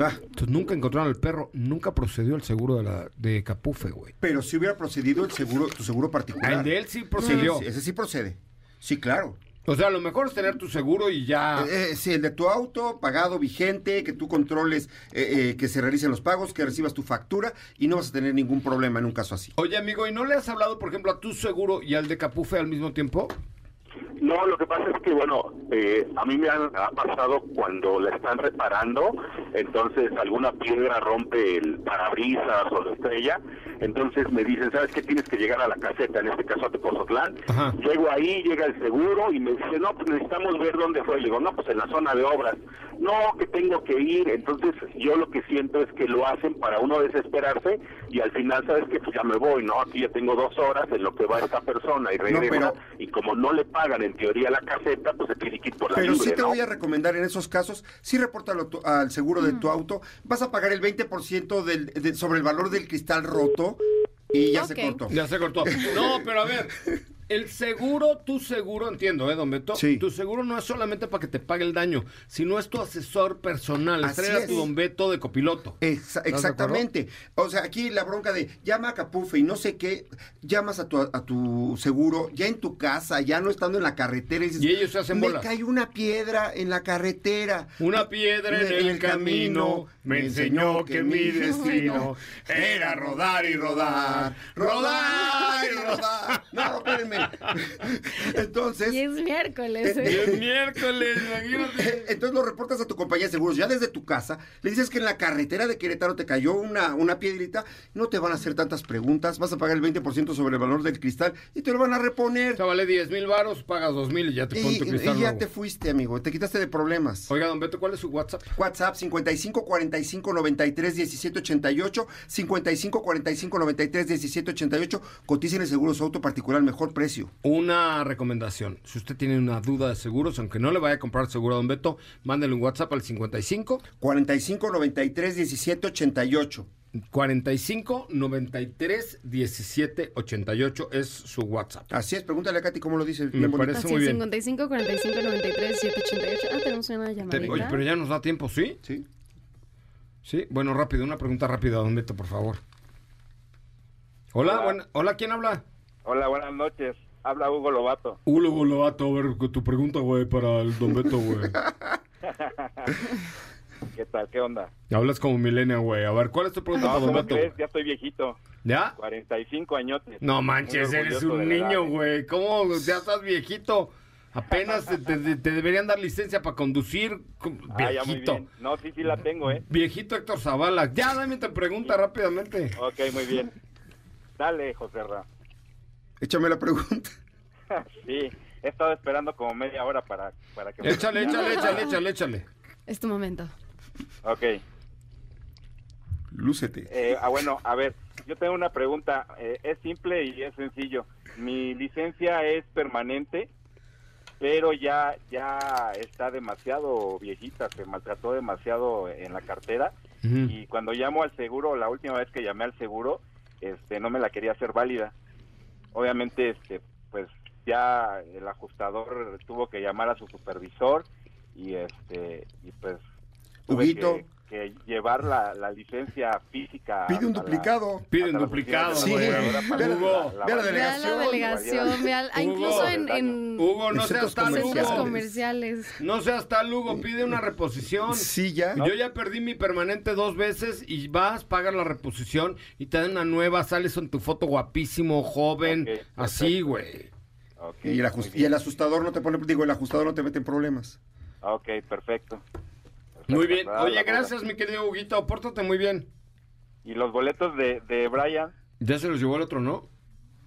Entonces nunca encontraron al perro, nunca procedió el seguro de la de Capufe, güey. Pero si hubiera procedido el seguro, tu seguro particular. El de él sí procedió. Sí, ese sí procede. Sí, claro. O sea, lo mejor es tener tu seguro y ya. Eh, eh, sí, el de tu auto, pagado, vigente, que tú controles eh, eh, que se realicen los pagos, que recibas tu factura y no vas a tener ningún problema en un caso así. Oye, amigo, ¿y no le has hablado, por ejemplo, a tu seguro y al de Capufe al mismo tiempo? No, lo que pasa es que, bueno, eh, a mí me han- ha pasado cuando la están reparando, entonces alguna piedra rompe el parabrisas o la estrella, entonces me dicen, ¿sabes qué? Tienes que llegar a la caseta, en este caso a Tepozotlán. Ajá. Llego ahí, llega el seguro y me dice, no, pues necesitamos ver dónde fue. Le digo, no, pues en la zona de obras. No, que tengo que ir. Entonces yo lo que siento es que lo hacen para uno desesperarse y al final, ¿sabes qué? Pues ya me voy, ¿no? Aquí ya tengo dos horas en lo que va esta persona y regresa. pero- Y como no le pagan en teoría la caseta, pues se tiene que ir por la Pero libre, sí te ¿no? voy a recomendar en esos casos, sí repórtalo tu- al seguro de tu auto, vas a pagar el 20% del, de- sobre el valor del cristal roto y ya Ok. se cortó. Ya se cortó. No, pero a ver, el seguro, tu seguro, entiendo, ¿eh, don Beto? Sí. Tu seguro no es solamente para que te pague el daño, sino es tu asesor personal. Así a es. tu don Beto de copiloto. Exa- exactamente. O sea, aquí la bronca de llama a Capufe y no sé qué, llamas a tu, a tu seguro ya en tu casa, ya no estando en la carretera y dices, Y ellos se hacen me bolas". cae una piedra en la carretera. Una piedra en el camino me enseñó que mi destino era rodar y rodar, rodar y rodar. No, espérenme. Entonces. Y es miércoles. ¿eh? Y es miércoles, imagínate. Entonces lo reportas a tu compañía de seguros ya desde tu casa. Le dices que en la carretera de Querétaro te cayó una, una piedrita. No te van a hacer tantas preguntas. Vas a pagar el 20% sobre el valor del cristal y te lo van a reponer. Sea, vale 10 mil baros, pagas 2 mil y ya te Y, pones tu y cristal ya nuevo. te fuiste, amigo. Te quitaste de problemas. Oiga, don Beto, ¿cuál es su WhatsApp? WhatsApp 55 45 93 17 88 55 45 93 17 88 Coticen el seguro su auto particular mejor precio. Una recomendación. Si usted tiene una duda de seguros, aunque no le vaya a comprar seguro a don Beto, mándele un WhatsApp al 55 45 93 17 88 45 93 17 88 es su WhatsApp. Así es, pregúntale a Katy cómo lo dice. Me parece Así muy es, bien. 55 45 93 788. Ah, tenemos una llamadita. oye, pero ya nos da tiempo, ¿sí? Sí. Sí, bueno, rápido, una pregunta rápida, don Beto, por favor. Hola, Hola. buena- hola, ¿quién habla? Hola, buenas noches. Habla Hugo Lobato. Hugo Lobato, a ver, tu pregunta, güey, para el don Beto, güey. ¿Qué tal? ¿Qué onda? Hablas como milenia, güey. A ver, ¿cuál es tu pregunta No, para don ¿cómo Beto? crees? Ya estoy viejito. ¿Ya? 45 añotes. No manches, eres un niño, güey. ¿Cómo ya estás viejito? Apenas te, te- te deberían dar licencia para conducir. como Ah, ya muy Viejito. bien. No, sí, sí la tengo, ¿eh? Viejito Héctor Zavala. Ya, dame tu pregunta rápidamente. Ok, muy bien. Dale, José Ra. Échame la pregunta. sí, he estado esperando como media hora para, para que... me Échale, échale, échale, échale, échale. Es tu momento. Ok. Lúcete. Eh, ah, bueno, a ver, yo tengo una pregunta. eh, es simple y es sencillo. Mi licencia es permanente, pero ya ya está demasiado viejita, se maltrató demasiado en la cartera. Y cuando llamo al seguro, la última vez que llamé al seguro, este, no me la quería hacer válida. Obviamente, este, pues ya el ajustador tuvo que llamar a su supervisor y este y pues Huguito. que, que llevar la, la licencia física. Pide un a la- duplicado. Pide un duplicado, Hugo, la- ve a la la delegación, ve al- Hugo. incluso en, en Hugo, no seas centros Hugo. comerciales. No seas tan Lugo, pide una reposición. Sí, ya. Yo ya perdí mi permanente dos veces y vas, pagas la reposición y te dan una nueva, sales en tu foto guapísimo, joven, así, güey. Y el, ajust- y el ajustador no te pone, digo, el ajustador no te mete en problemas. Ok, perfecto. Muy bien. Oye, gracias, mi querido Huguito, pórtate muy bien. ¿Y los boletos de, de Brian? Ya se los llevó el otro, ¿no?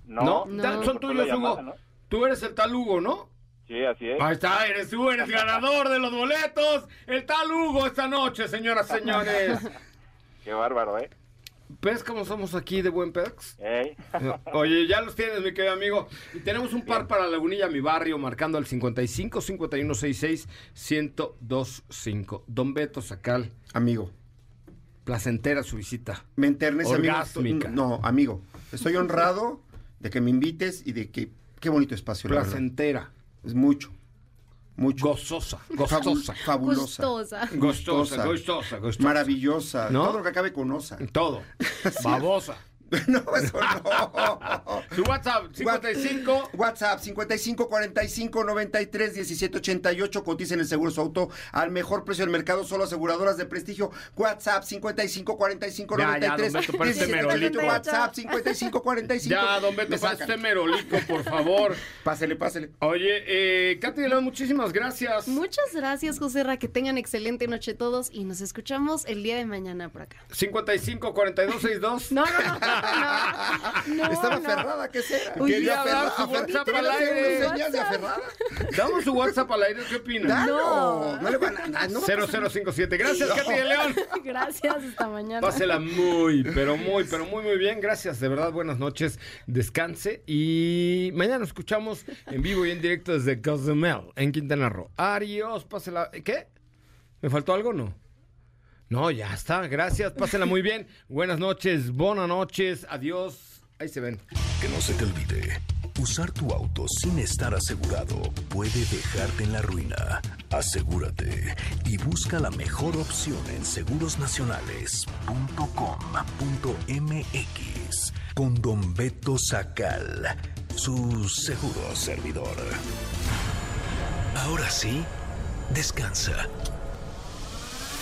No. No. Son tuyos, Hugo. ¿no? Tú eres el tal Hugo, ¿no? Sí, así es. Ahí está, eres tú, eres ganador de los boletos. El tal Hugo esta noche, señoras y señores. Qué bárbaro, ¿eh? ¿Ves cómo somos aquí de buen pex? Ey. Oye, ya los tienes, mi querido amigo. Y tenemos un par para Lagunilla, mi barrio, marcando al 55 51 66 1025. Don Beto Sacal, Amigo. placentera su visita. Me enternece, amigo. No, amigo. Estoy honrado de que me invites y de que... Qué bonito espacio, la. Placentera, Es mucho. Mucho. gozosa, gozosa, fabulosa. Gustosa. gostosa, gostosa, gostosa. Maravillosa. ¿No? Todo lo que acabe con osa. Todo. Babosa. no, eso no. Su WhatsApp, 55. WhatsApp 55 45 93 17 88. Coticen el seguro su auto al mejor precio del mercado. Solo aseguradoras de prestigio. WhatsApp 55 45 Ya, ya, 93 don Beto, parece 17 merolito. 88. WhatsApp 55 45. Ya, don Beto, usted merolico, por favor. Pásele, pásele. Oye, eh, Katy León, muchísimas gracias. Muchas gracias, José Ra. Que tengan excelente noche todos y nos escuchamos el día de mañana por acá. 55 42 62. No, no, no. no, no, Estaba no. aferrada, ¿qué será? Quería Aferra- dar su afer- WhatsApp ¿Te van a al hacer aire. una señal de aferrada? Damos su WhatsApp al aire, ¿qué opinan? Dalo. No le van a... No, 0057. Gracias, Katy de León. Gracias, hasta mañana. Pásela muy, pero muy, pero muy, muy bien. Gracias, de verdad, buenas noches. Descanse y mañana nos escuchamos en vivo y en directo desde Cozumel, en Quintana Roo. Adiós, pásela. ¿Qué? ¿Me faltó algo o no? No, ya está. Gracias, pásela muy bien. Buenas noches, buenas noches. Adiós. Ahí se ven. Que no se te olvide, usar tu auto sin estar asegurado puede dejarte en la ruina. Asegúrate y busca la mejor opción en segurosnacionales.com.mx con Don Beto Sacal, su seguro servidor. Ahora sí, descansa.